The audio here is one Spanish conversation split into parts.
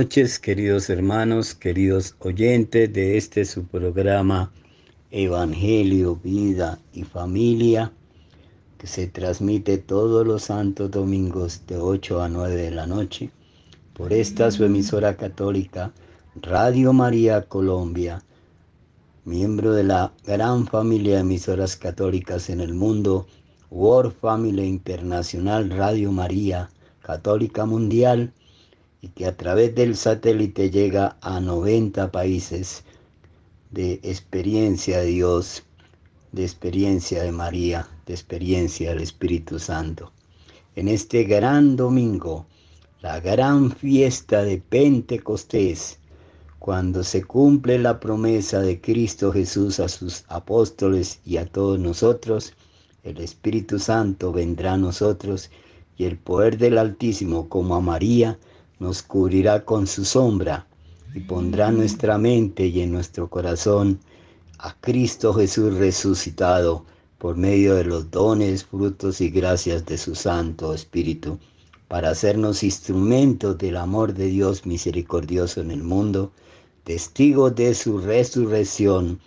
noches, queridos hermanos, queridos oyentes de este su programa Evangelio, Vida y Familia, que se transmite todos los santos domingos de 8 a 9 de la noche por esta su emisora católica Radio María Colombia, miembro de la gran familia de emisoras católicas en el mundo, World Family Internacional Radio María Católica Mundial, y que a través del satélite llega a 90 países de experiencia de Dios, de experiencia de María, de experiencia del Espíritu Santo. En este gran domingo, la gran fiesta de Pentecostés, cuando se cumple la promesa de Cristo Jesús a sus apóstoles y a todos nosotros, el Espíritu Santo vendrá a nosotros y el poder del Altísimo, como a María, nos cubrirá con su sombra y pondrá en nuestra mente y en nuestro corazón a Cristo Jesús resucitado por medio de los dones, frutos y gracias de su Santo Espíritu, para hacernos instrumentos del amor de Dios misericordioso en el mundo, testigos de su resurrección,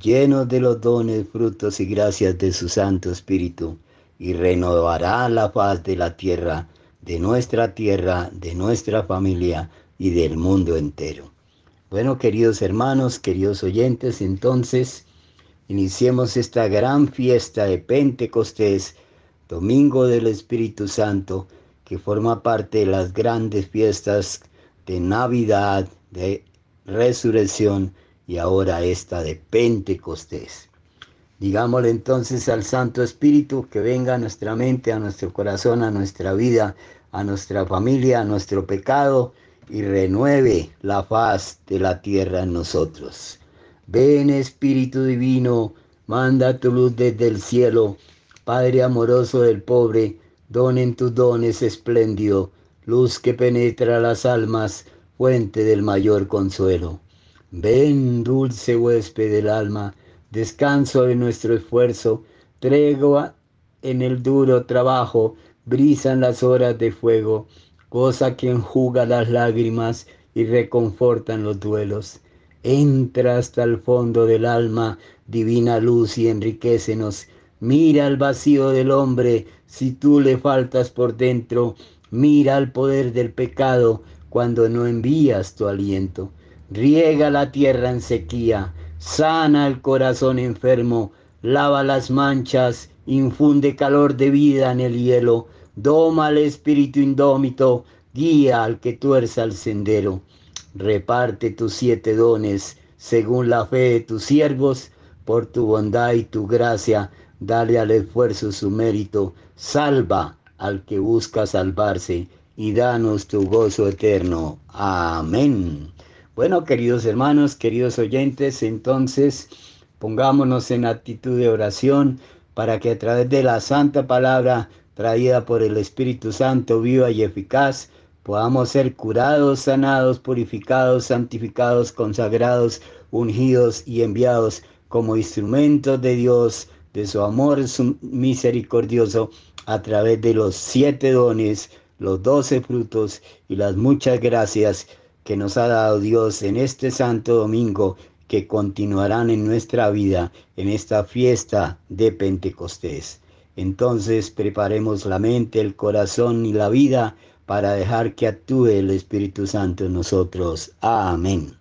llenos de los dones, frutos y gracias de su Santo Espíritu, y renovará la paz de la tierra de nuestra tierra, de nuestra familia y del mundo entero. Bueno, queridos hermanos, queridos oyentes, entonces iniciemos esta gran fiesta de Pentecostés, Domingo del Espíritu Santo, que forma parte de las grandes fiestas de Navidad, de Resurrección y ahora esta de Pentecostés. Digámosle entonces al Santo Espíritu que venga a nuestra mente, a nuestro corazón, a nuestra vida, a nuestra familia, a nuestro pecado y renueve la faz de la tierra en nosotros. Ven Espíritu Divino, manda tu luz desde el cielo, Padre amoroso del pobre, don en tus dones espléndido, luz que penetra las almas, fuente del mayor consuelo. Ven, dulce huésped del alma, descanso de nuestro esfuerzo, tregua en el duro trabajo, brisan las horas de fuego, cosa que enjuga las lágrimas y reconfortan los duelos. Entra hasta el fondo del alma, divina luz, y enriquecenos. Mira el vacío del hombre, si tú le faltas por dentro. Mira el poder del pecado cuando no envías tu aliento. Riega la tierra en sequía, sana el corazón enfermo, lava las manchas, infunde calor de vida en el hielo, Doma al espíritu indómito, guía al que tuerza el sendero. Reparte tus siete dones según la fe de tus siervos, por tu bondad y tu gracia, dale al esfuerzo su mérito, salva al que busca salvarse y danos tu gozo eterno. Amén. Bueno, queridos hermanos, queridos oyentes, entonces pongámonos en actitud de oración para que a través de la santa palabra traída por el Espíritu Santo, viva y eficaz, podamos ser curados, sanados, purificados, santificados, consagrados, ungidos y enviados como instrumentos de Dios, de su amor misericordioso, a través de los siete dones, los doce frutos y las muchas gracias que nos ha dado Dios en este santo domingo que continuarán en nuestra vida en esta fiesta de Pentecostés. Entonces preparemos la mente, el corazón y la vida para dejar que actúe el Espíritu Santo en nosotros. Amén.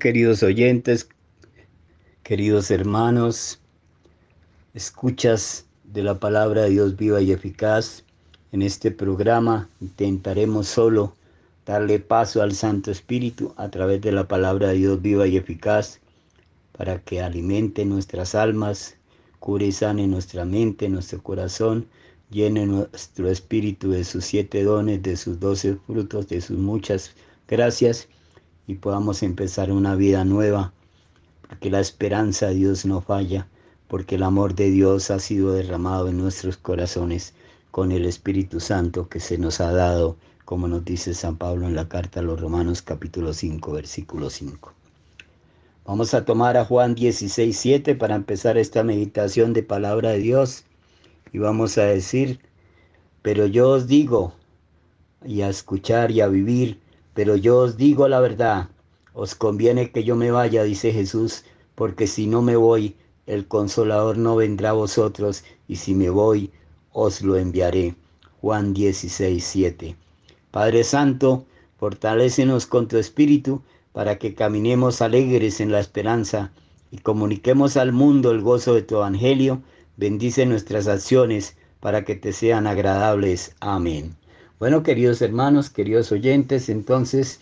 Queridos oyentes, queridos hermanos, escuchas de la palabra de Dios viva y eficaz. En este programa intentaremos solo darle paso al Santo Espíritu a través de la palabra de Dios viva y eficaz para que alimente nuestras almas, cure y sane nuestra mente, nuestro corazón, llene nuestro espíritu de sus siete dones, de sus doce frutos, de sus muchas gracias y podamos empezar una vida nueva, porque la esperanza de Dios no falla, porque el amor de Dios ha sido derramado en nuestros corazones con el Espíritu Santo que se nos ha dado, como nos dice San Pablo en la carta a los Romanos capítulo 5, versículo 5. Vamos a tomar a Juan 16, 7 para empezar esta meditación de palabra de Dios y vamos a decir, pero yo os digo, y a escuchar y a vivir, pero yo os digo la verdad, os conviene que yo me vaya, dice Jesús, porque si no me voy, el consolador no vendrá a vosotros, y si me voy, os lo enviaré. Juan 16, 7. Padre Santo, fortalécenos con tu espíritu para que caminemos alegres en la esperanza y comuniquemos al mundo el gozo de tu evangelio. Bendice nuestras acciones para que te sean agradables. Amén. Bueno, queridos hermanos, queridos oyentes, entonces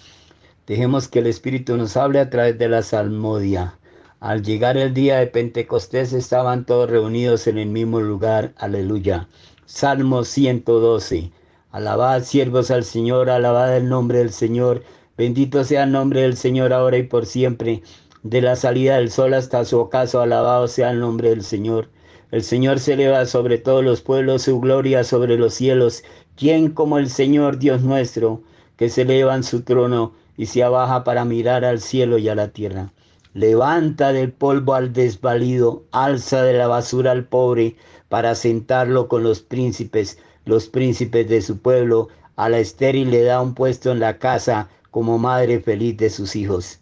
dejemos que el Espíritu nos hable a través de la salmodia. Al llegar el día de Pentecostés estaban todos reunidos en el mismo lugar. Aleluya. Salmo 112. Alabad siervos al Señor, alabad el nombre del Señor. Bendito sea el nombre del Señor ahora y por siempre. De la salida del sol hasta su ocaso, alabado sea el nombre del Señor. El Señor se eleva sobre todos los pueblos, su gloria sobre los cielos. ¿Quién como el Señor Dios nuestro, que se eleva en su trono y se abaja para mirar al cielo y a la tierra? Levanta del polvo al desvalido, alza de la basura al pobre, para sentarlo con los príncipes, los príncipes de su pueblo. A la estéril le da un puesto en la casa como madre feliz de sus hijos.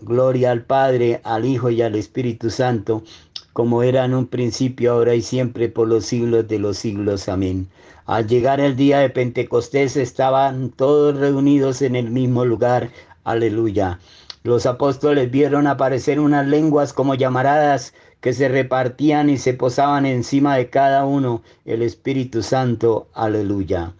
Gloria al Padre, al Hijo y al Espíritu Santo, como era en un principio, ahora y siempre, por los siglos de los siglos. Amén. Al llegar el día de Pentecostés estaban todos reunidos en el mismo lugar. Aleluya. Los apóstoles vieron aparecer unas lenguas como llamaradas que se repartían y se posaban encima de cada uno. El Espíritu Santo. Aleluya.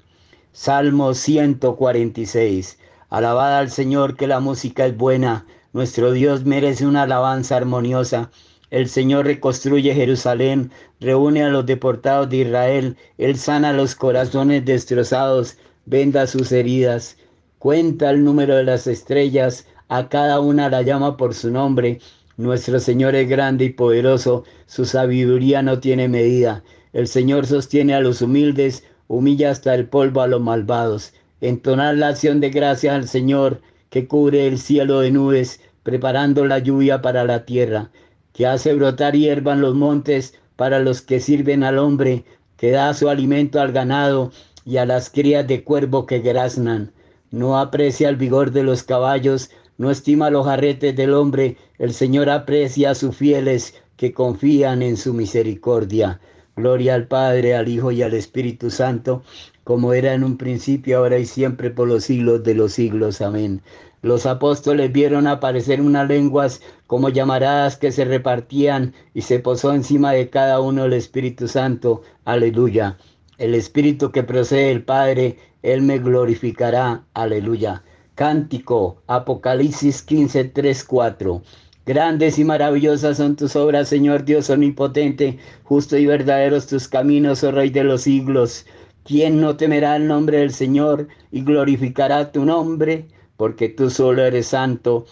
Salmo 146. Alabad al Señor que la música es buena. Nuestro Dios merece una alabanza armoniosa. El Señor reconstruye Jerusalén, reúne a los deportados de Israel, Él sana los corazones destrozados, venda sus heridas, cuenta el número de las estrellas, a cada una la llama por su nombre. Nuestro Señor es grande y poderoso, su sabiduría no tiene medida. El Señor sostiene a los humildes, humilla hasta el polvo a los malvados. Entonar la acción de gracias al Señor, que cubre el cielo de nubes, preparando la lluvia para la tierra que hace brotar hierba en los montes para los que sirven al hombre, que da su alimento al ganado y a las crías de cuervo que graznan. No aprecia el vigor de los caballos, no estima los jarretes del hombre, el Señor aprecia a sus fieles que confían en su misericordia. Gloria al Padre, al Hijo y al Espíritu Santo, como era en un principio, ahora y siempre, por los siglos de los siglos. Amén. Los apóstoles vieron aparecer unas lenguas como llamaradas que se repartían y se posó encima de cada uno el Espíritu Santo. Aleluya. El Espíritu que procede del Padre, Él me glorificará. Aleluya. Cántico, Apocalipsis 15, 3, 4. Grandes y maravillosas son tus obras, Señor Dios omnipotente, justo y verdaderos tus caminos, oh Rey de los siglos. ¿Quién no temerá el nombre del Señor y glorificará tu nombre? Porque tú solo eres santo,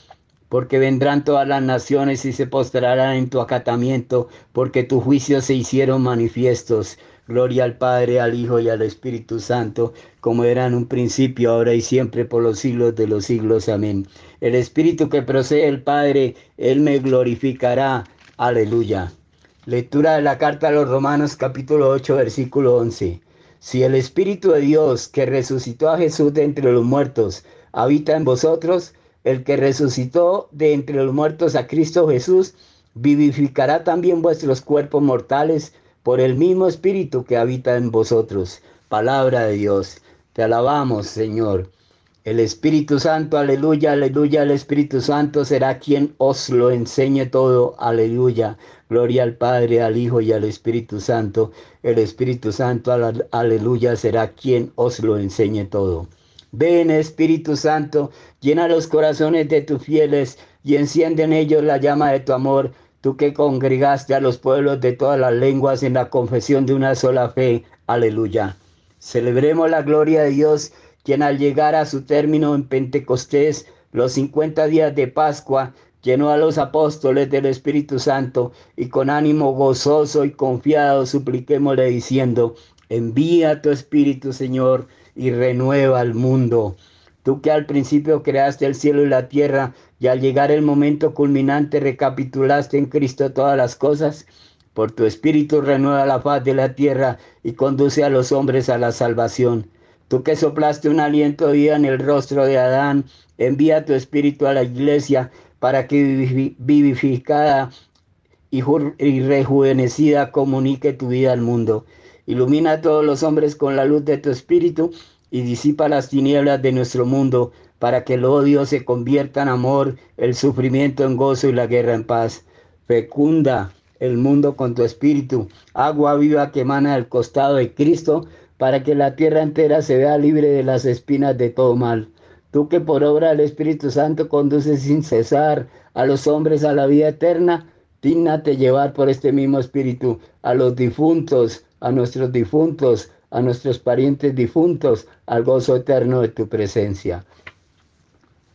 porque vendrán todas las naciones y se postrarán en tu acatamiento, porque tus juicios se hicieron manifiestos. Gloria al Padre, al Hijo y al Espíritu Santo, como era en un principio, ahora y siempre, por los siglos de los siglos. Amén. El Espíritu que procede del Padre, Él me glorificará. Aleluya. Lectura de la carta a los Romanos capítulo 8, versículo 11. Si el Espíritu de Dios que resucitó a Jesús de entre los muertos, habita en vosotros, el que resucitó de entre los muertos a Cristo Jesús, vivificará también vuestros cuerpos mortales por el mismo Espíritu que habita en vosotros. Palabra de Dios. Te alabamos, Señor. El Espíritu Santo, aleluya, aleluya, el Espíritu Santo será quien os lo enseñe todo, aleluya. Gloria al Padre, al Hijo y al Espíritu Santo. El Espíritu Santo, aleluya, será quien os lo enseñe todo. Ven Espíritu Santo, llena los corazones de tus fieles y enciende en ellos la llama de tu amor, tú que congregaste a los pueblos de todas las lenguas en la confesión de una sola fe. Aleluya. Celebremos la gloria de Dios quien al llegar a su término en Pentecostés, los 50 días de Pascua, llenó a los apóstoles del Espíritu Santo y con ánimo gozoso y confiado supliquémosle diciendo, envía tu Espíritu Señor y renueva el mundo. Tú que al principio creaste el cielo y la tierra y al llegar el momento culminante recapitulaste en Cristo todas las cosas, por tu Espíritu renueva la faz de la tierra y conduce a los hombres a la salvación. Tú que soplaste un aliento de vida en el rostro de Adán, envía tu espíritu a la iglesia para que vivificada y, rejuvenecida comunique tu vida al mundo. Ilumina a todos los hombres con la luz de tu espíritu y disipa las tinieblas de nuestro mundo para que el odio se convierta en amor, el sufrimiento en gozo y la guerra en paz. Fecunda el mundo con tu espíritu, agua viva que emana del costado de Cristo para que la tierra entera se vea libre de las espinas de todo mal. Tú que por obra del Espíritu Santo conduces sin cesar a los hombres a la vida eterna, dígnate llevar por este mismo Espíritu a los difuntos, a nuestros difuntos, a nuestros parientes difuntos, al gozo eterno de tu presencia.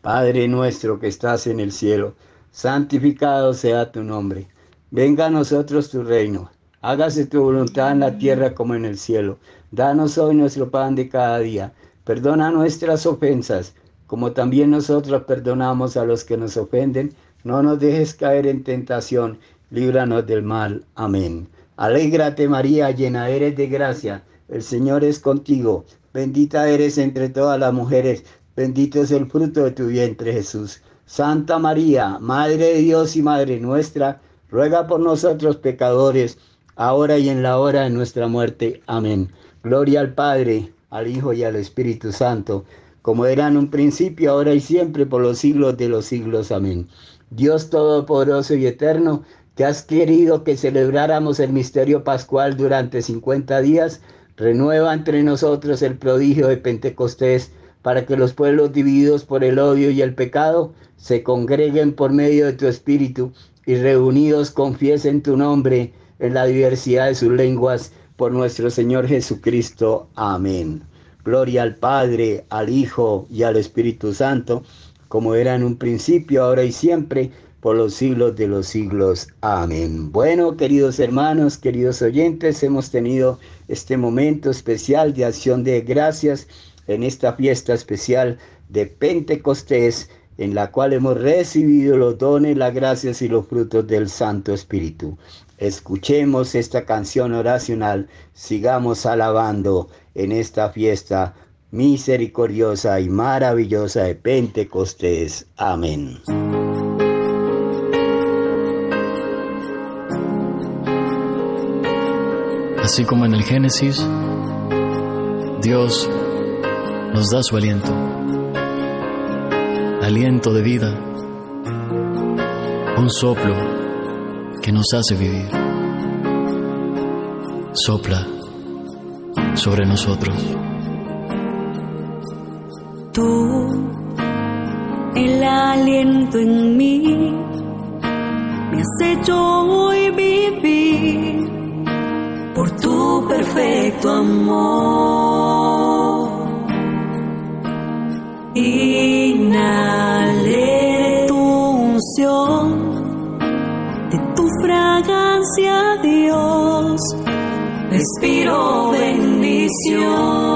Padre nuestro que estás en el cielo, santificado sea tu nombre. Venga a nosotros tu reino. Hágase tu voluntad en la tierra como en el cielo. Danos hoy nuestro pan de cada día. Perdona nuestras ofensas, como también nosotros perdonamos a los que nos ofenden. No nos dejes caer en tentación, líbranos del mal. Amén. Alégrate María, llena eres de gracia. El Señor es contigo. Bendita eres entre todas las mujeres. Bendito es el fruto de tu vientre Jesús. Santa María, Madre de Dios y Madre nuestra, ruega por nosotros pecadores, ahora y en la hora de nuestra muerte. Amén. Gloria al Padre, al Hijo y al Espíritu Santo, como era en un principio, ahora y siempre, por los siglos de los siglos. Amén. Dios Todopoderoso y Eterno, que has querido que celebráramos el misterio pascual durante 50 días, renueva entre nosotros el prodigio de Pentecostés, para que los pueblos divididos por el odio y el pecado se congreguen por medio de tu Espíritu y reunidos confiesen tu nombre en la diversidad de sus lenguas por nuestro Señor Jesucristo. Amén. Gloria al Padre, al Hijo y al Espíritu Santo, como era en un principio, ahora y siempre, por los siglos de los siglos. Amén. Bueno, queridos hermanos, queridos oyentes, hemos tenido este momento especial de acción de gracias en esta fiesta especial de Pentecostés, en la cual hemos recibido los dones, las gracias y los frutos del Santo Espíritu. Escuchemos esta canción oracional, sigamos alabando en esta fiesta misericordiosa y maravillosa de Pentecostés. Amén. Así como en el Génesis, Dios nos da su aliento, aliento de vida, un soplo que nos hace vivir. Sopla sobre nosotros. Tú, el aliento en mí, me has hecho hoy vivir tu perfecto amor. Inhalé tu unción fragancia Dios, respiro bendición.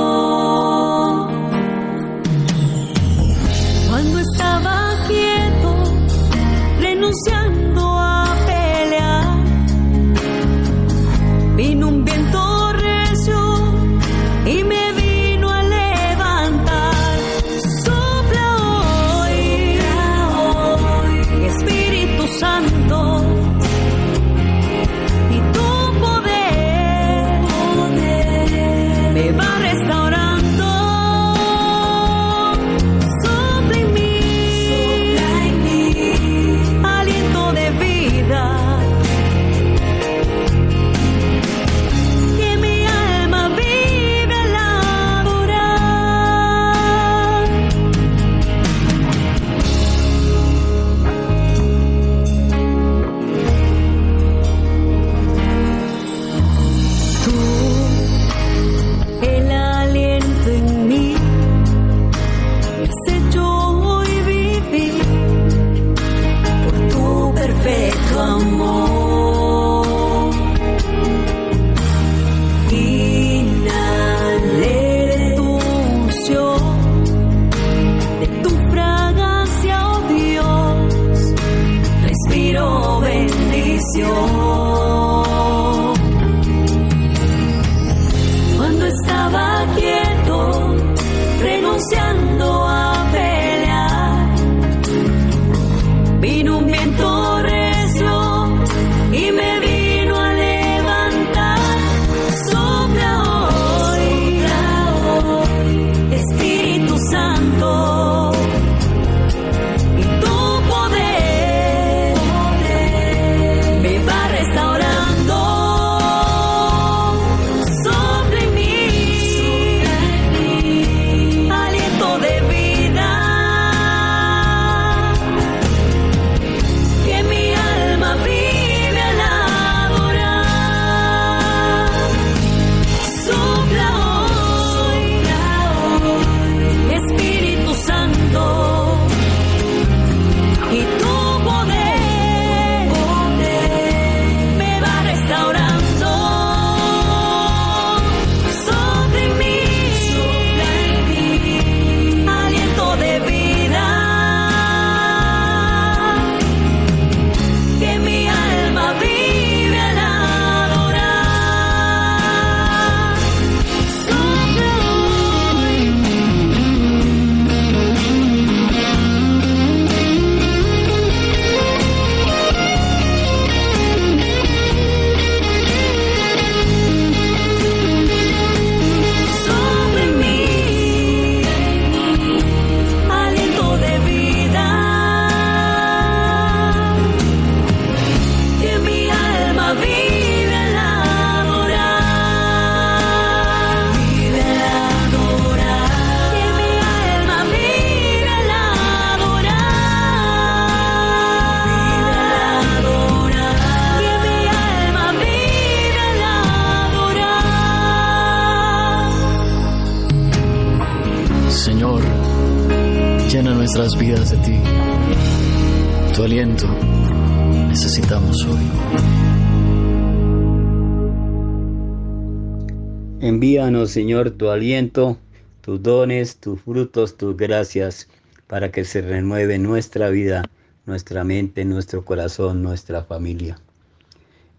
Señor, tu aliento, tus dones, tus frutos, tus gracias, para que se renueve nuestra vida, nuestra mente, nuestro corazón, nuestra familia.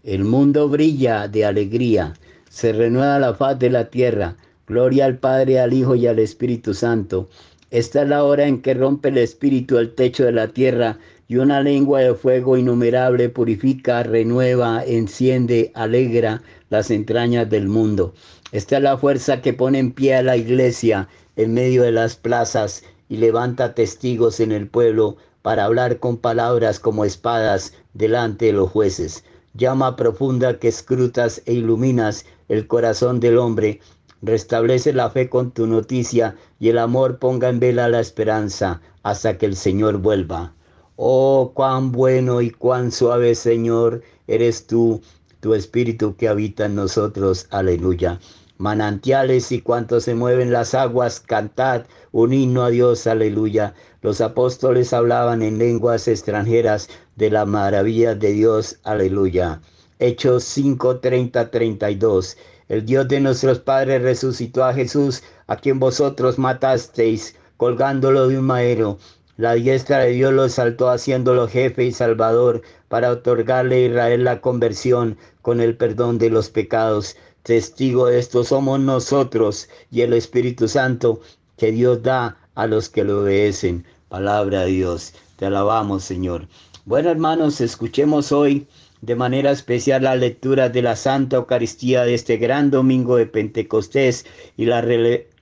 El mundo brilla de alegría, se renueva la faz de la tierra. Gloria al Padre, al Hijo y al Espíritu Santo. Esta es la hora en que rompe el Espíritu el techo de la tierra y una lengua de fuego innumerable purifica, renueva, enciende, alegra las entrañas del mundo. Esta es la fuerza que pone en pie a la iglesia en medio de las plazas y levanta testigos en el pueblo para hablar con palabras como espadas delante de los jueces. Llama profunda que escrutas e iluminas el corazón del hombre. Restablece la fe con tu noticia y el amor ponga en vela la esperanza hasta que el Señor vuelva. Oh, cuán bueno y cuán suave, Señor, eres tú, tu espíritu que habita en nosotros. Aleluya. Manantiales y cuantos se mueven las aguas, cantad un himno a Dios, aleluya. Los apóstoles hablaban en lenguas extranjeras de la maravilla de Dios, aleluya. Hechos 5, 30, 32. El Dios de nuestros padres resucitó a Jesús, a quien vosotros matasteis, colgándolo de un madero. La diestra de Dios lo exaltó haciéndolo jefe y salvador para otorgarle a Israel la conversión con el perdón de los pecados. Testigo de esto somos nosotros y el Espíritu Santo que Dios da a los que lo obedecen. Palabra de Dios. Te alabamos, Señor. Bueno, hermanos, escuchemos hoy de manera especial la lectura de la Santa Eucaristía de este gran domingo de Pentecostés y la,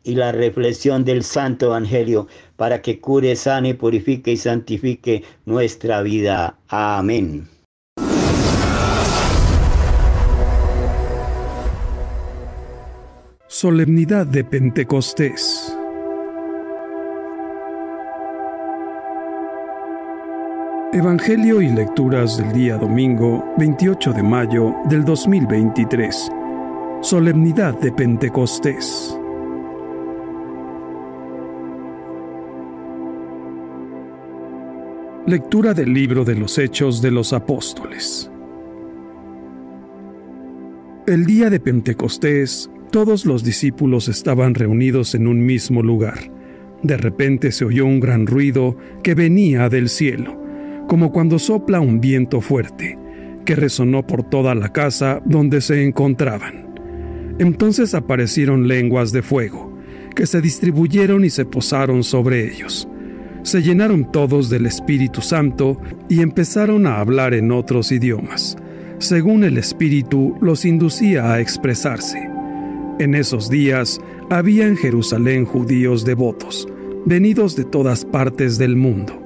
y la reflexión del Santo Evangelio para que cure, sane, purifique y santifique nuestra vida. Amén. Solemnidad de Pentecostés. Evangelio y lecturas del día domingo 28 de mayo del 2023. Solemnidad de Pentecostés. Lectura del libro de los Hechos de los Apóstoles. El día de Pentecostés, todos los discípulos estaban reunidos en un mismo lugar. De repente se oyó un gran ruido que venía del cielo, como cuando sopla un viento fuerte, que resonó por toda la casa donde se encontraban. Entonces aparecieron lenguas de fuego, que se distribuyeron y se posaron sobre ellos. Se llenaron todos del Espíritu Santo y empezaron a hablar en otros idiomas, según el Espíritu los inducía a expresarse. En esos días había en Jerusalén judíos devotos, venidos de todas partes del mundo.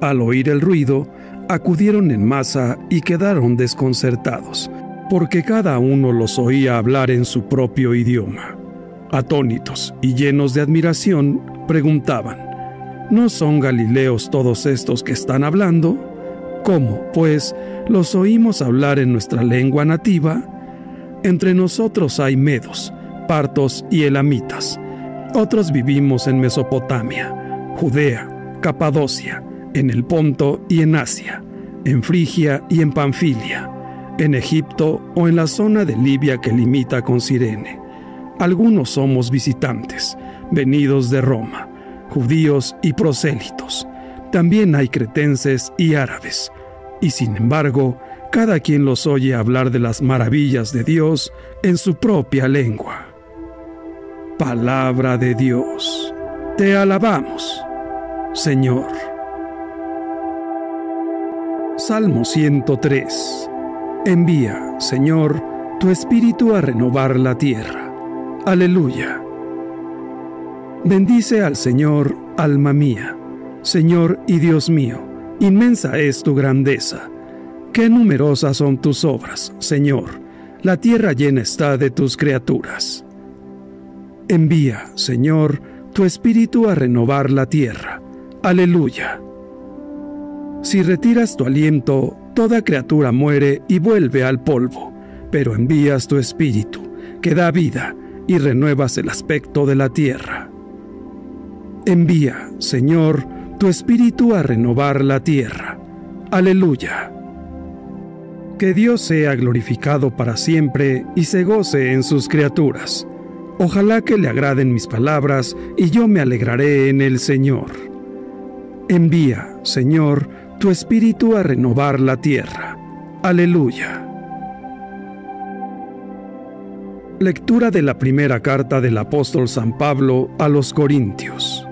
Al oír el ruido, acudieron en masa y quedaron desconcertados, porque cada uno los oía hablar en su propio idioma. Atónitos y llenos de admiración, preguntaban, ¿no son Galileos todos estos que están hablando? ¿Cómo, pues, los oímos hablar en nuestra lengua nativa? Entre nosotros hay medos, partos y elamitas. Otros vivimos en Mesopotamia, Judea, Capadocia, en el Ponto y en Asia, en Frigia y en Panfilia, en Egipto o en la zona de Libia que limita con Sirene. Algunos somos visitantes, venidos de Roma, judíos y prosélitos. También hay cretenses y árabes. Y sin embargo, cada quien los oye hablar de las maravillas de Dios en su propia lengua. Palabra de Dios. Te alabamos, Señor. Salmo 103. Envía, Señor, tu espíritu a renovar la tierra. Aleluya. Bendice al Señor, alma mía. Señor y Dios mío, inmensa es tu grandeza. Qué numerosas son tus obras, Señor. La tierra llena está de tus criaturas. Envía, Señor, tu espíritu a renovar la tierra. Aleluya. Si retiras tu aliento, toda criatura muere y vuelve al polvo, pero envías tu espíritu, que da vida, y renuevas el aspecto de la tierra. Envía, Señor, tu espíritu a renovar la tierra. Aleluya. Que Dios sea glorificado para siempre y se goce en sus criaturas. Ojalá que le agraden mis palabras y yo me alegraré en el Señor. Envía, Señor, tu espíritu a renovar la tierra. Aleluya. Lectura de la primera carta del apóstol San Pablo a los Corintios.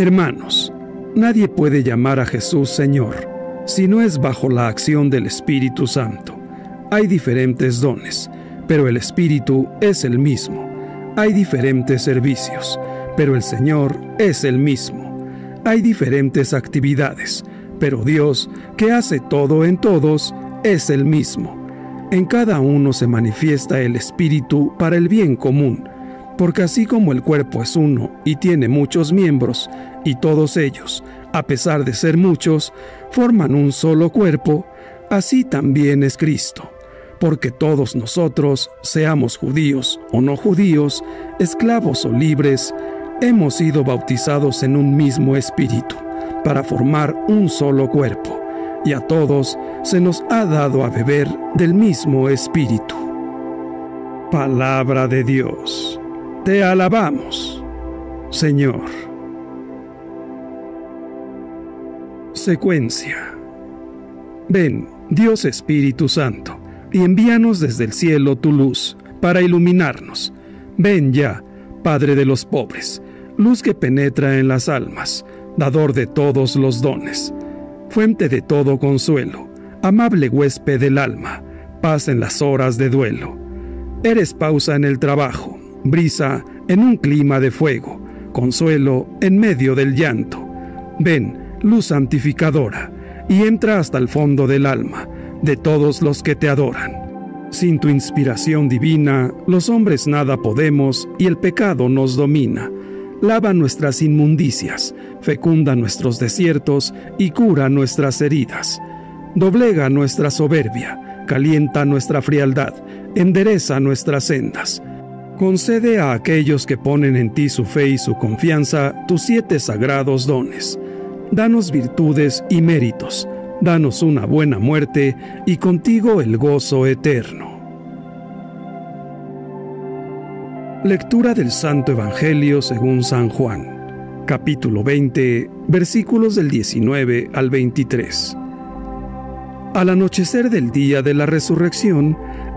Hermanos, nadie puede llamar a Jesús Señor si no es bajo la acción del Espíritu Santo. Hay diferentes dones pero el Espíritu es el mismo. Hay diferentes servicios, pero el Señor es el mismo. Hay diferentes actividades, pero Dios, que hace todo en todos, es el mismo. En cada uno se manifiesta el Espíritu para el bien común, porque así como el cuerpo es uno y tiene muchos miembros, y todos ellos, a pesar de ser muchos, forman un solo cuerpo, así también es Cristo porque todos nosotros, seamos judíos o no judíos, esclavos o libres, hemos sido bautizados en un mismo espíritu, para formar un solo cuerpo, y a todos se nos ha dado a beber del mismo espíritu. Palabra de Dios, te alabamos, Señor. Secuencia. Ven, Dios Espíritu Santo y envíanos desde el cielo tu luz, para iluminarnos. Ven ya, Padre de los pobres, luz que penetra en las almas, dador de todos los dones, fuente de todo consuelo, amable huésped del alma, paz en las horas de duelo. Eres pausa en el trabajo, brisa en un clima de fuego, consuelo en medio del llanto. Ven, luz santificadora, y entra hasta el fondo del alma, de todos los que te adoran. Sin tu inspiración divina, los hombres nada podemos y el pecado nos domina. Lava nuestras inmundicias, fecunda nuestros desiertos y cura nuestras heridas. Doblega nuestra soberbia, calienta nuestra frialdad, endereza nuestras sendas. Concede a aquellos que ponen en ti su fe y su confianza tus siete sagrados dones. Danos virtudes y méritos danos una buena muerte y contigo el gozo eterno. Lectura del Santo Evangelio según San Juan, capítulo 20, versículos del 19 al 23. Al anochecer del día de la resurrección,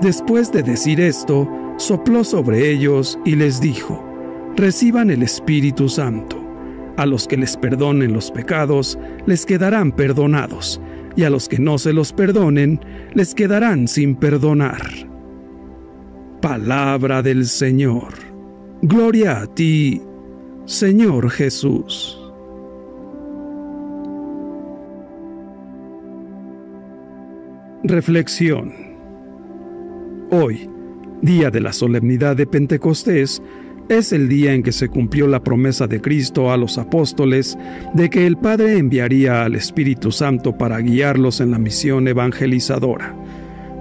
Después de decir esto, sopló sobre ellos y les dijo, reciban el Espíritu Santo. A los que les perdonen los pecados, les quedarán perdonados, y a los que no se los perdonen, les quedarán sin perdonar. Palabra del Señor. Gloria a ti, Señor Jesús. Reflexión. Hoy, día de la solemnidad de Pentecostés, es el día en que se cumplió la promesa de Cristo a los apóstoles de que el Padre enviaría al Espíritu Santo para guiarlos en la misión evangelizadora.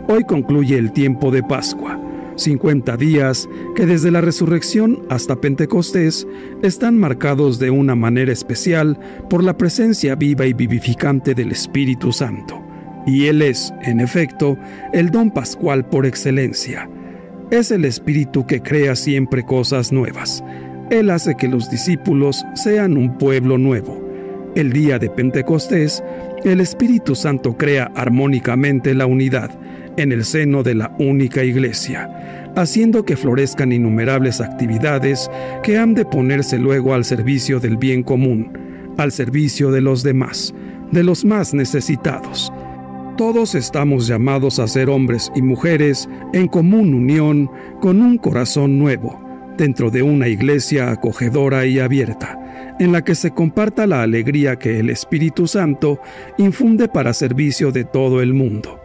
Hoy concluye el tiempo de Pascua, 50 días que desde la resurrección hasta Pentecostés están marcados de una manera especial por la presencia viva y vivificante del Espíritu Santo y Él es, en efecto, el don pascual por excelencia. Es el Espíritu que crea siempre cosas nuevas. Él hace que los discípulos sean un pueblo nuevo. El día de Pentecostés, el Espíritu Santo crea armónicamente la unidad en el seno de la única iglesia, haciendo que florezcan innumerables actividades que han de ponerse luego al servicio del bien común, al servicio de los demás, de los más necesitados, todos estamos llamados a ser hombres y mujeres en común unión con un corazón nuevo, dentro de una iglesia acogedora y abierta, en la que se comparta la alegría que el Espíritu Santo infunde para servicio de todo el mundo.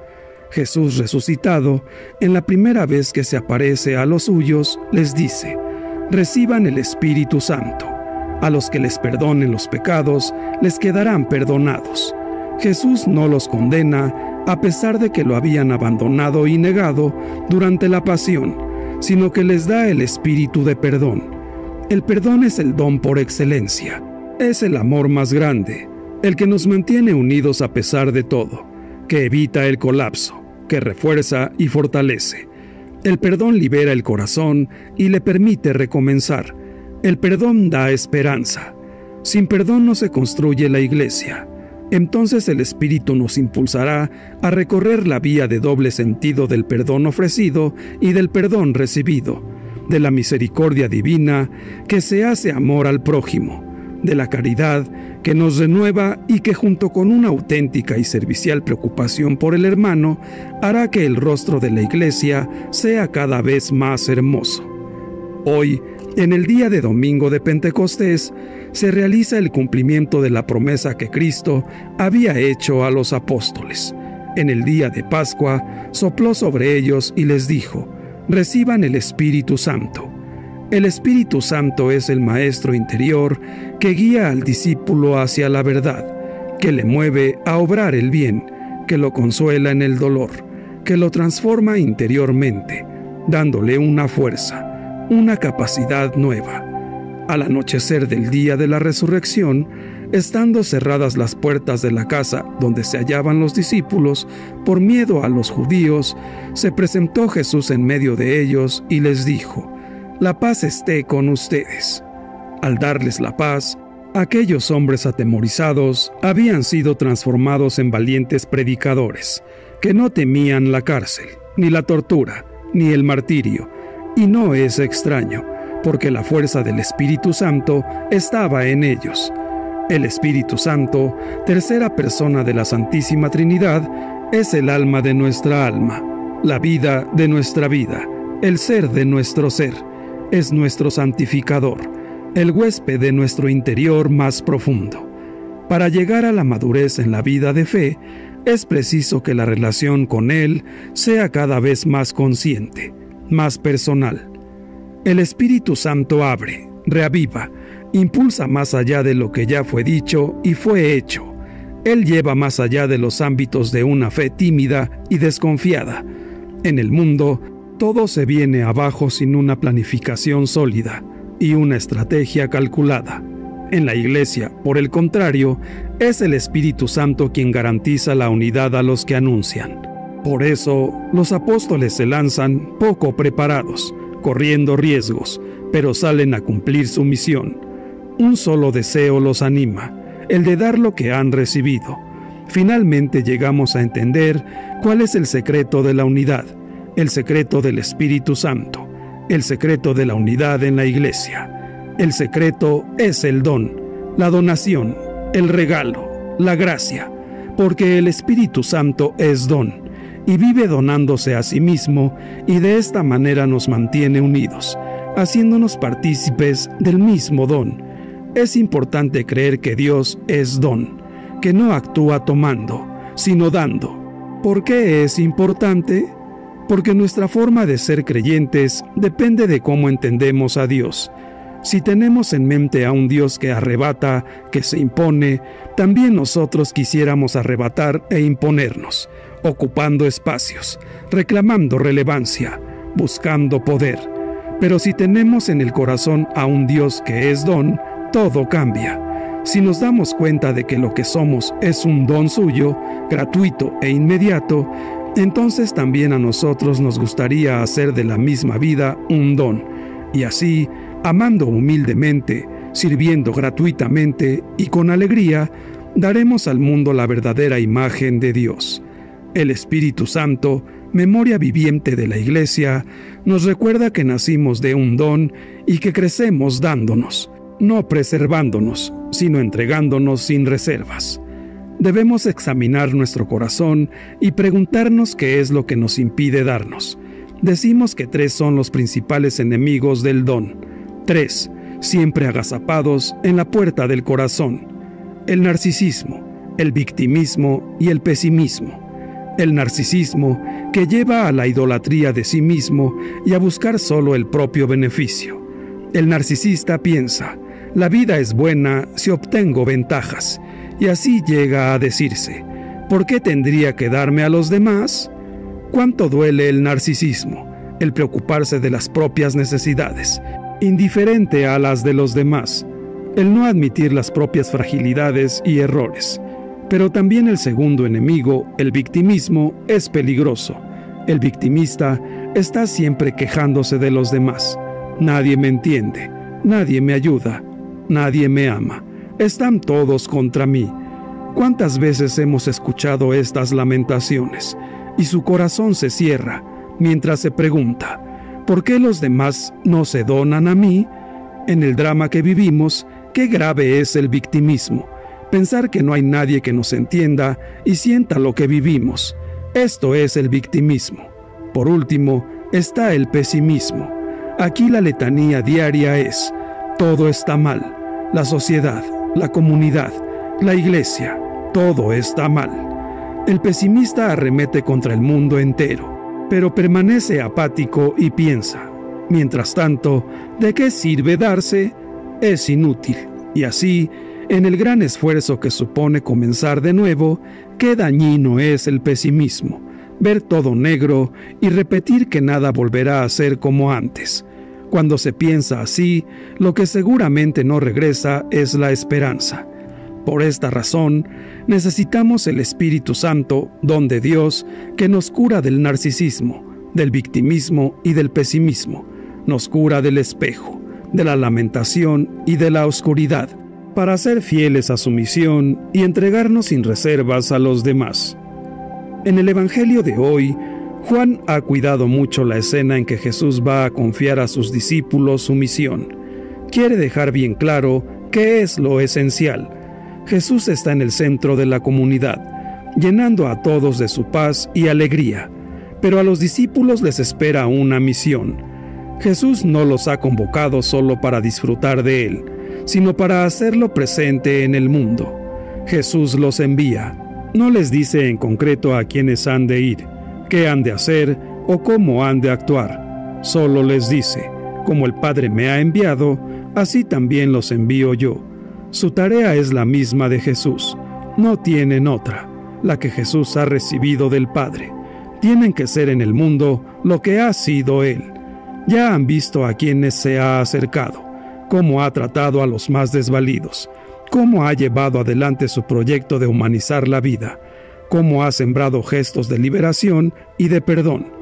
Jesús resucitado, en la primera vez que se aparece a los suyos, les dice, reciban el Espíritu Santo. A los que les perdonen los pecados, les quedarán perdonados Jesús no los condena a pesar de que lo habían abandonado y negado durante la pasión, sino que les da el espíritu de perdón. El perdón es el don por excelencia, es el amor más grande, el que nos mantiene unidos a pesar de todo, que evita el colapso, que refuerza y fortalece. El perdón libera el corazón y le permite recomenzar. El perdón da esperanza. Sin perdón no se construye la iglesia. Entonces el Espíritu nos impulsará a recorrer la vía de doble sentido del perdón ofrecido y del perdón recibido, de la misericordia divina que se hace amor al prójimo, de la caridad que nos renueva y que junto con una auténtica y servicial preocupación por el hermano hará que el rostro de la iglesia sea cada vez más hermoso. Hoy, en el día de domingo de Pentecostés, se realiza el cumplimiento de la promesa que Cristo había hecho a los apóstoles. En el día de Pascua sopló sobre ellos y les dijo, reciban el Espíritu Santo. El Espíritu Santo es el Maestro interior que guía al discípulo hacia la verdad, que le mueve a obrar el bien, que lo consuela en el dolor, que lo transforma interiormente, dándole una fuerza, una capacidad nueva al anochecer del día de la resurrección, estando cerradas las puertas de la casa donde se hallaban los discípulos, por miedo a los judíos, se presentó Jesús en medio de ellos y les dijo, La paz esté con ustedes. Al darles la paz, aquellos hombres atemorizados habían sido transformados en valientes predicadores, que no temían la cárcel, ni la tortura, ni el martirio, y no es extraño porque la fuerza del Espíritu Santo estaba en ellos. El Espíritu Santo, tercera persona de la Santísima Trinidad, es el alma de nuestra alma, la vida de nuestra vida, el ser de nuestro ser, es nuestro santificador, el huésped de nuestro interior más profundo. Para llegar a la madurez en la vida de fe, es preciso que la relación con Él sea cada vez más consciente, más personal, el Espíritu Santo abre, reaviva, impulsa más allá de lo que ya fue dicho y fue hecho. Él lleva más allá de los ámbitos de una fe tímida y desconfiada. En el mundo, todo se viene abajo sin una planificación sólida y una estrategia calculada. En la Iglesia, por el contrario, es el Espíritu Santo quien garantiza la unidad a los que anuncian. Por eso, los apóstoles se lanzan poco preparados, corriendo riesgos, pero salen a cumplir su misión. Un solo deseo los anima, el de dar lo que han recibido. Finalmente llegamos a entender cuál es el secreto de la unidad, el secreto del Espíritu Santo, el secreto de la unidad en la Iglesia. El secreto es el don, la donación, el regalo, la gracia, porque el Espíritu Santo es don y vive donándose a sí mismo y de esta manera nos mantiene unidos, haciéndonos partícipes del mismo don. Es importante creer que Dios es don, que no actúa tomando, sino dando. ¿Por qué es importante? Porque nuestra forma de ser creyentes depende de cómo entendemos a Dios. Si tenemos en mente a un Dios que arrebata, que se impone, también nosotros quisiéramos arrebatar e imponernos ocupando espacios, reclamando relevancia, buscando poder. Pero si tenemos en el corazón a un Dios que es don, todo cambia. Si nos damos cuenta de que lo que somos es un don suyo, gratuito e inmediato, entonces también a nosotros nos gustaría hacer de la misma vida un don, y así, amando humildemente, sirviendo gratuitamente y con alegría, daremos al mundo la verdadera imagen de Dios. El Espíritu Santo, memoria viviente de la Iglesia, nos recuerda que nacimos de un don y que crecemos dándonos, no preservándonos, sino entregándonos sin reservas. Debemos examinar nuestro corazón y preguntarnos qué es lo que nos impide darnos. Decimos que tres son los principales enemigos del don. Tres, siempre agazapados en la puerta del corazón. El narcisismo, el victimismo y el pesimismo el narcisismo que lleva a la idolatría de sí mismo y a buscar solo el propio beneficio. El narcisista piensa, la vida es buena si obtengo ventajas, y así llega a decirse, ¿por qué tendría que darme a los demás? ¿Cuánto duele el narcisismo, el preocuparse de las propias necesidades, indiferente a las de los demás, el no admitir las propias fragilidades y errores? Pero también el segundo enemigo, el victimismo, es peligroso. El victimista está siempre quejándose de los demás. Nadie me entiende, nadie me ayuda, nadie me ama. Están todos contra mí. ¿Cuántas veces hemos escuchado estas lamentaciones? Y su corazón se cierra mientras se pregunta, ¿por qué los demás no se donan a mí? En el drama que vivimos, qué grave es el victimismo pensar que no hay nadie que nos entienda y sienta lo que vivimos. Esto es el victimismo. Por último, está el pesimismo. Aquí la letanía diaria es, todo está mal, la sociedad, la comunidad, la iglesia, todo está mal. El pesimista arremete contra el mundo entero, pero permanece apático y piensa, mientras tanto, ¿de qué sirve darse? Es inútil. Y así, en el gran esfuerzo que supone comenzar de nuevo, qué dañino es el pesimismo, ver todo negro y repetir que nada volverá a ser como antes. Cuando se piensa así, lo que seguramente no regresa es la esperanza. Por esta razón, necesitamos el Espíritu Santo, don de Dios, que nos cura del narcisismo, del victimismo y del pesimismo, nos cura del espejo, de la lamentación y de la oscuridad, para ser fieles a su misión y entregarnos sin reservas a los demás. En el Evangelio de hoy, Juan ha cuidado mucho la escena en que Jesús va a confiar a sus discípulos su misión. Quiere dejar bien claro qué es lo esencial. Jesús está en el centro de la comunidad, llenando a todos de su paz y alegría, pero a los discípulos les espera una misión. Jesús no los ha convocado solo para disfrutar de Él, sino para hacerlo presente en el mundo. Jesús los envía. No les dice en concreto a quiénes han de ir, qué han de hacer o cómo han de actuar. Solo les dice, como el Padre me ha enviado, así también los envío yo. Su tarea es la misma de Jesús, No tienen otra, la que Jesús ha recibido del Padre. Tienen que ser en el mundo lo que ha sido Él. Ya han visto a quienes se ha acercado, cómo ha tratado a los más desvalidos, cómo ha llevado adelante su proyecto de humanizar la vida, cómo ha sembrado gestos de liberación y de perdón.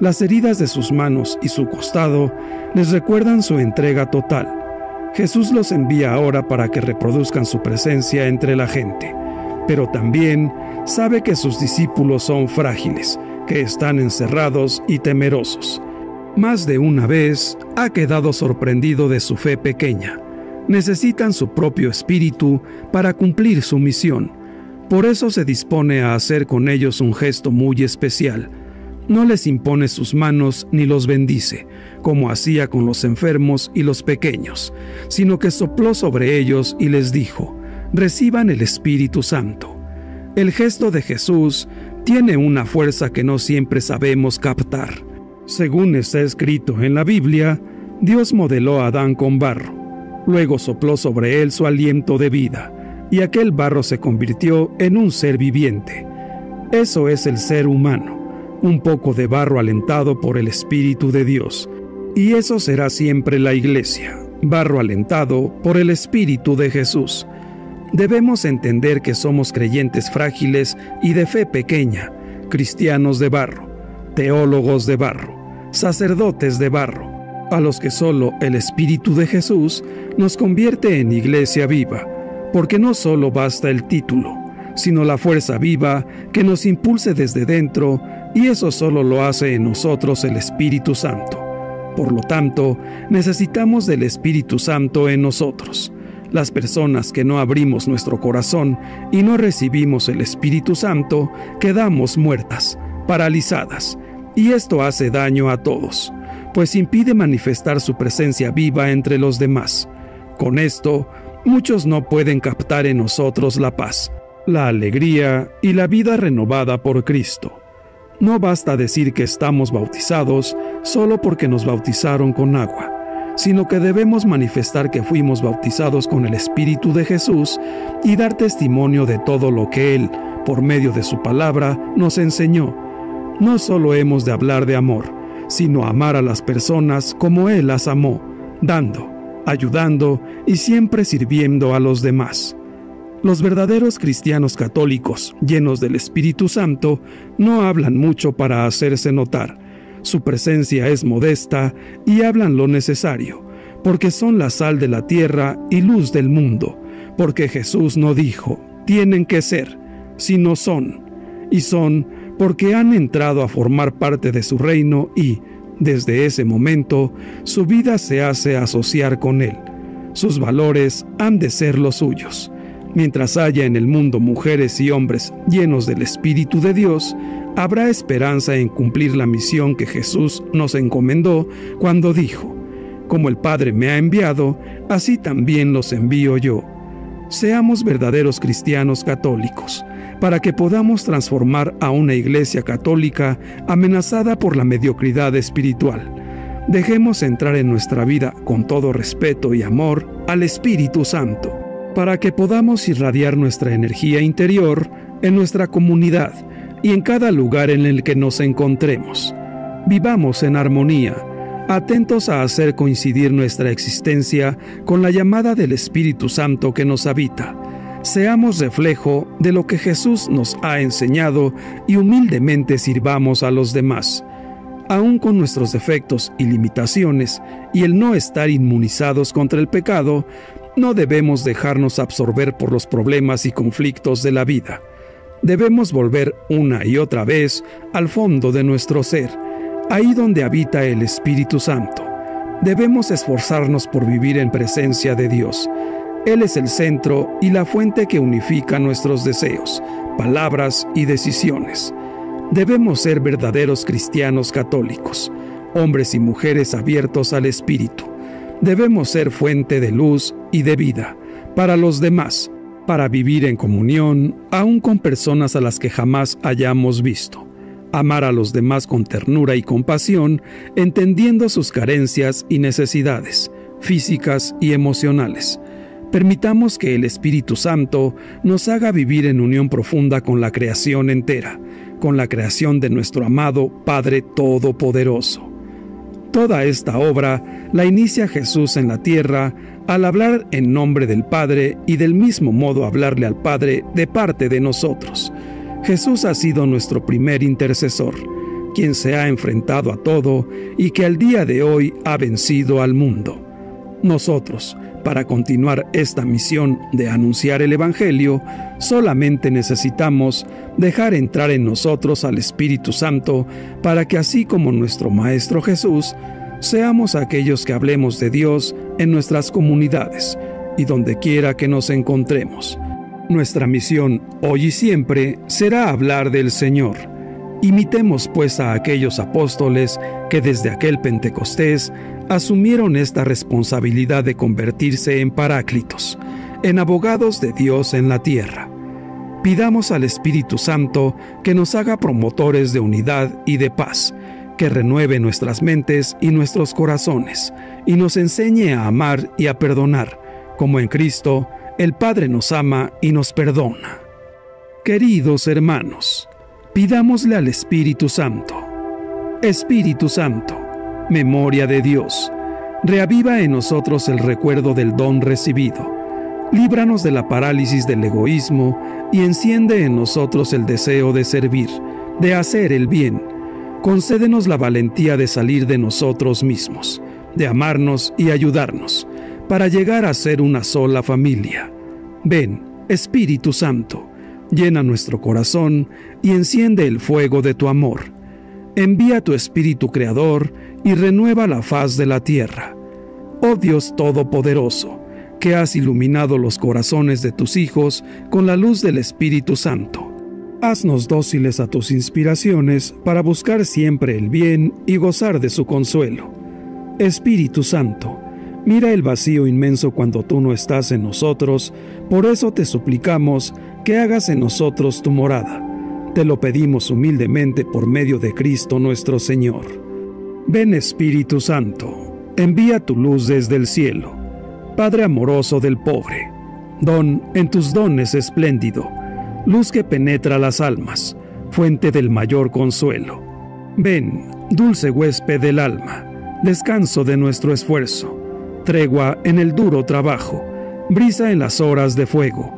Las heridas de sus manos y su costado les recuerdan su entrega total. Jesús los envía ahora para que reproduzcan su presencia entre la gente, pero también sabe que sus discípulos son frágiles, que están encerrados y temerosos. Más de una vez ha quedado sorprendido de su fe pequeña. Necesitan su propio espíritu para cumplir su misión por eso se dispone a hacer con ellos un gesto muy especial. No les impone sus manos ni los bendice, como hacía con los enfermos y los pequeños, sino que sopló sobre ellos y les dijo, reciban el Espíritu Santo. El gesto de Jesús tiene una fuerza que no siempre sabemos captar. Según está escrito en la Biblia, Dios modeló a Adán con barro, luego sopló sobre él su aliento de vida y aquel barro se convirtió en un ser viviente. Eso es el ser humano, un poco de barro alentado por el Espíritu de Dios. Y eso será siempre la iglesia, barro alentado por el Espíritu de Jesús. Debemos entender que somos creyentes frágiles y de fe pequeña, cristianos de barro, teólogos de barro, sacerdotes de barro, a los que solo el Espíritu de Jesús nos convierte en iglesia viva porque no solo basta el título, sino la fuerza viva que nos impulse desde dentro, y eso solo lo hace en nosotros el Espíritu Santo. Por lo tanto, necesitamos del Espíritu Santo en nosotros. Las personas que no abrimos nuestro corazón y no recibimos el Espíritu Santo, quedamos muertas, paralizadas, y esto hace daño a todos, pues impide manifestar su presencia viva entre los demás. Con esto, muchos no pueden captar en nosotros la paz, la alegría y la vida renovada por Cristo. No basta decir que estamos bautizados solo porque nos bautizaron con agua, sino que debemos manifestar que fuimos bautizados con el Espíritu de Jesús y dar testimonio de todo lo que Él, por medio de su palabra, nos enseñó. No solo hemos de hablar de amor, sino amar a las personas como Él las amó, dando ayudando y siempre sirviendo a los demás. Los verdaderos cristianos católicos, llenos del Espíritu Santo, no hablan mucho para hacerse notar. Su presencia es modesta y hablan lo necesario, porque son la sal de la tierra y luz del mundo, porque Jesús no dijo, tienen que ser, sino son, y son porque han entrado a formar parte de su reino y, desde ese momento, su vida se hace asociar con Él. Sus valores han de ser los suyos. Mientras haya en el mundo mujeres y hombres llenos del Espíritu de Dios, habrá esperanza en cumplir la misión que Jesús nos encomendó cuando dijo, Como el Padre me ha enviado, así también los envío yo. Seamos verdaderos cristianos católicos para que podamos transformar a una iglesia católica amenazada por la mediocridad espiritual. Dejemos entrar en nuestra vida con todo respeto y amor al Espíritu Santo, para que podamos irradiar nuestra energía interior en nuestra comunidad y en cada lugar en el que nos encontremos. Vivamos en armonía, atentos a hacer coincidir nuestra existencia con la llamada del Espíritu Santo que nos habita seamos reflejo de lo que Jesús nos ha enseñado y humildemente sirvamos a los demás. Aun con nuestros defectos y limitaciones y el no estar inmunizados contra el pecado, no debemos dejarnos absorber por los problemas y conflictos de la vida. Debemos volver una y otra vez al fondo de nuestro ser, ahí donde habita el Espíritu Santo. Debemos esforzarnos por vivir en presencia de Dios él es el centro y la fuente que unifica nuestros deseos, palabras y decisiones. Debemos ser verdaderos cristianos católicos, hombres y mujeres abiertos al Espíritu. Debemos ser fuente de luz y de vida para los demás, para vivir en comunión, aun con personas a las que jamás hayamos visto. Amar a los demás con ternura y compasión, entendiendo sus carencias y necesidades, físicas y emocionales Permitamos que el Espíritu Santo nos haga vivir en unión profunda con la creación entera, con la creación de nuestro amado Padre Todopoderoso. Toda esta obra la inicia Jesús en la tierra al hablar en nombre del Padre y del mismo modo hablarle al Padre de parte de nosotros. Jesús ha sido nuestro primer intercesor, quien se ha enfrentado a todo y que al día de hoy ha vencido al mundo. Nosotros, para continuar esta misión de anunciar el Evangelio, solamente necesitamos dejar entrar en nosotros al Espíritu Santo para que así como nuestro Maestro Jesús, seamos aquellos que hablemos de Dios en nuestras comunidades y donde quiera que nos encontremos. Nuestra misión hoy y siempre será hablar del Señor. Imitemos pues a aquellos apóstoles que desde aquel Pentecostés asumieron esta responsabilidad de convertirse en paráclitos, en abogados de Dios en la tierra. Pidamos al Espíritu Santo que nos haga promotores de unidad y de paz, que renueve nuestras mentes y nuestros corazones, y nos enseñe a amar y a perdonar, como en Cristo el Padre nos ama y nos perdona. Queridos hermanos, pidámosle al Espíritu Santo. Espíritu Santo, memoria de Dios, reaviva en nosotros el recuerdo del don recibido. Líbranos de la parálisis del egoísmo y enciende en nosotros el deseo de servir, de hacer el bien. Concédenos la valentía de salir de nosotros mismos, de amarnos y ayudarnos, para llegar a ser una sola familia. Ven, Espíritu Santo, llena nuestro corazón y enciende el fuego de tu amor. Envía tu Espíritu Creador y renueva la faz de la tierra. Oh Dios Todopoderoso, que has iluminado los corazones de tus hijos con la luz del Espíritu Santo. Haznos dóciles a tus inspiraciones para buscar siempre el bien y gozar de su consuelo. Espíritu Santo, mira el vacío inmenso cuando tú no estás en nosotros, por eso te suplicamos que hagas en nosotros tu morada. Te lo pedimos humildemente por medio de Cristo nuestro Señor. Ven Espíritu Santo, envía tu luz desde el cielo, Padre amoroso del pobre, don en tus dones espléndido, luz que penetra las almas, fuente del mayor consuelo. Ven, dulce huésped del alma, descanso de nuestro esfuerzo, tregua en el duro trabajo, brisa en las horas de fuego,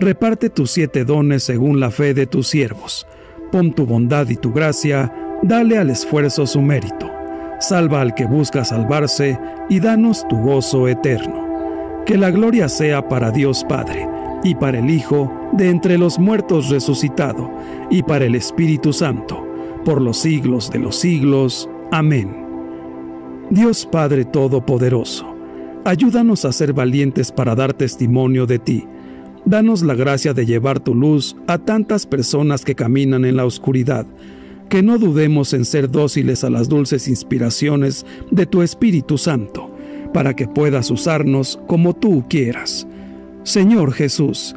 Reparte tus siete dones según la fe de tus siervos. Pon tu bondad y tu gracia Dale al esfuerzo su mérito, salva al que busca salvarse y danos tu gozo eterno. Que la gloria sea para Dios Padre, y para el Hijo, de entre los muertos resucitado, y para el Espíritu Santo, por los siglos de los siglos. Amén. Dios Padre Todopoderoso, ayúdanos a ser valientes para dar testimonio de ti. Danos la gracia de llevar tu luz a tantas personas que caminan en la oscuridad que no dudemos en ser dóciles a las dulces inspiraciones de tu Espíritu Santo, para que puedas usarnos como tú quieras. Señor Jesús,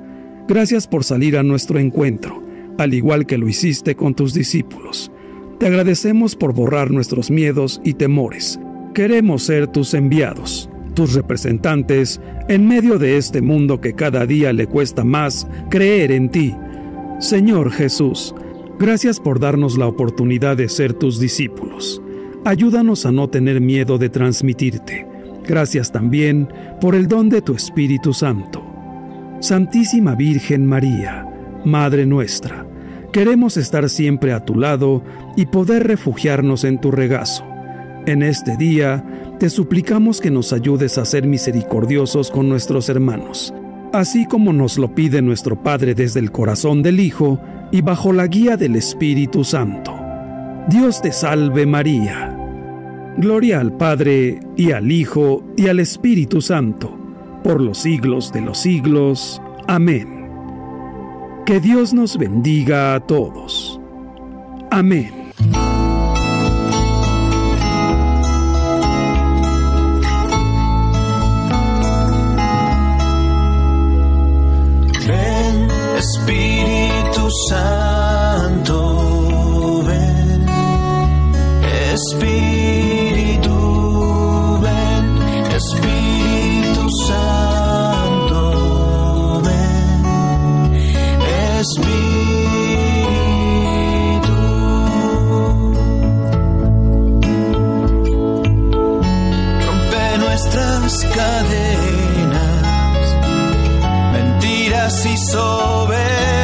gracias por salir a nuestro encuentro, al igual que lo hiciste con tus discípulos. Te agradecemos por borrar nuestros miedos y temores. Queremos ser tus enviados, tus representantes, en medio de este mundo que cada día le cuesta más creer en ti. Señor Jesús, Gracias por darnos la oportunidad de ser tus discípulos. Ayúdanos a no tener miedo de transmitirte. Gracias también por el don de tu Espíritu Santo. Santísima Virgen María, Madre nuestra, queremos estar siempre a tu lado y poder refugiarnos en tu regazo. En este día, te suplicamos que nos ayudes a ser misericordiosos con nuestros hermanos, así como nos lo pide nuestro Padre desde el corazón del Hijo, y bajo la guía del Espíritu Santo. Dios te salve María. Gloria al Padre y al Hijo y al Espíritu Santo, por los siglos de los siglos. Amén. Que Dios nos bendiga a todos. Amén. Cadenas mentiras y soberbias.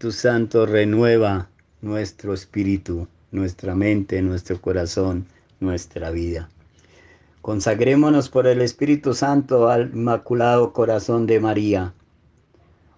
Espíritu Santo, renueva nuestro espíritu, nuestra mente, nuestro corazón, nuestra vida. Consagrémonos por el Espíritu Santo al Inmaculado Corazón de María.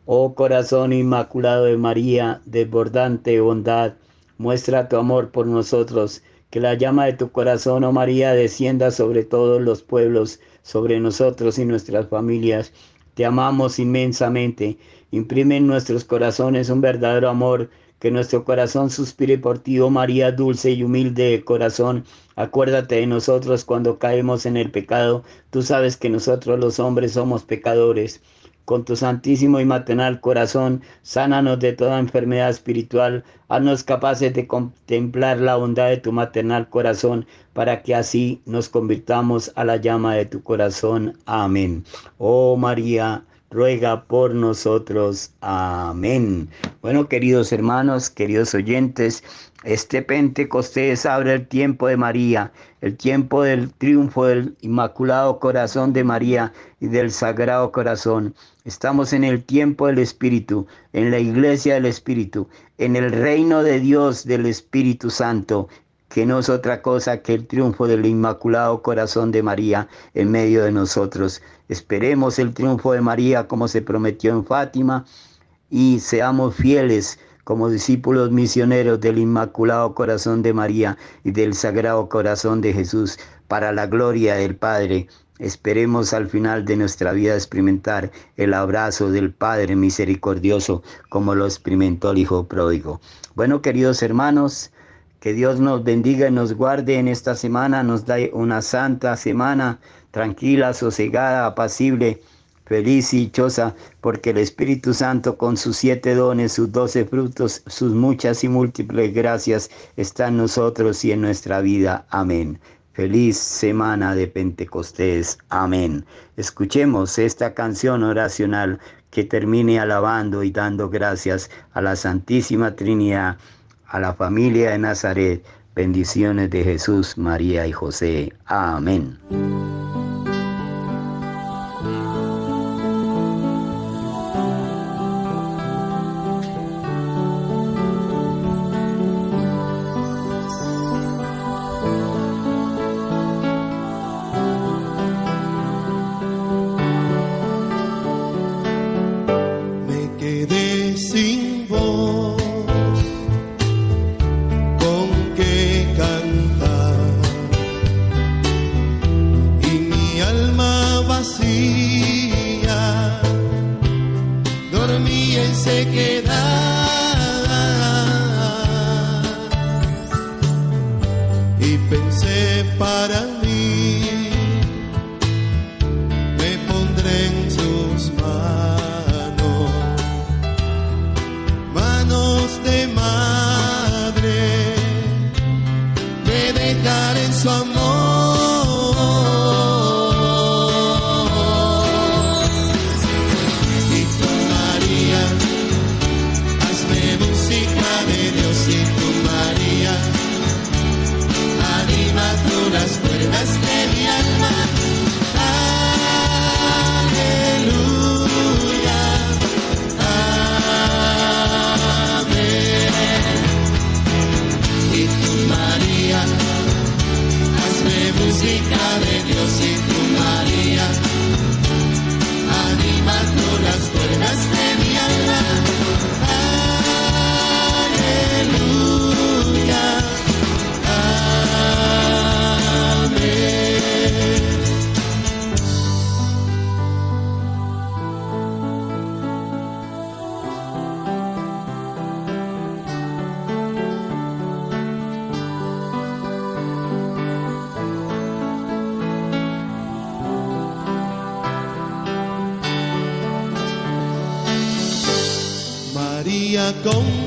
Oh corazón inmaculado de María, desbordante bondad, muestra tu amor por nosotros, que la llama de tu corazón, oh María, descienda sobre todos los pueblos, sobre nosotros y nuestras familias. Te amamos inmensamente. Imprime en nuestros corazones un verdadero amor, que nuestro corazón suspire por ti, oh María, dulce y humilde de corazón. Acuérdate de nosotros cuando caemos en el pecado. Tú sabes que nosotros los hombres somos pecadores. Con tu santísimo y maternal corazón, sánanos de toda enfermedad espiritual, haznos capaces de contemplar la bondad de tu maternal corazón, para que así nos convirtamos a la llama de tu corazón. Amén. Oh María, ruega por nosotros. Amén. Bueno, queridos hermanos, queridos oyentes, este Pentecostés abre el tiempo de María, el tiempo del triunfo del Inmaculado Corazón de María y del Sagrado Corazón. Estamos en el tiempo del Espíritu, en la iglesia del Espíritu, en el reino de Dios del Espíritu Santo, que no es otra cosa que el triunfo del Inmaculado Corazón de María en medio de nosotros. Esperemos el triunfo de María como se prometió en Fátima y seamos fieles como discípulos misioneros del Inmaculado Corazón de María y del Sagrado Corazón de Jesús, para la gloria del Padre. Esperemos al final de nuestra vida experimentar el abrazo del Padre misericordioso como lo experimentó el Hijo pródigo. Bueno, queridos hermanos, que Dios nos bendiga y nos guarde en esta semana, nos da una santa semana tranquila, sosegada, apacible feliz y dichosa, porque el Espíritu Santo con sus siete dones, sus doce frutos, sus muchas y múltiples gracias está en nosotros y en nuestra vida. Amén. Feliz semana de Pentecostés. Amén. Escuchemos esta canción oracional que termine alabando y dando gracias a la Santísima Trinidad, a la familia de Nazaret. Bendiciones de Jesús, María y José. Amén. Compárate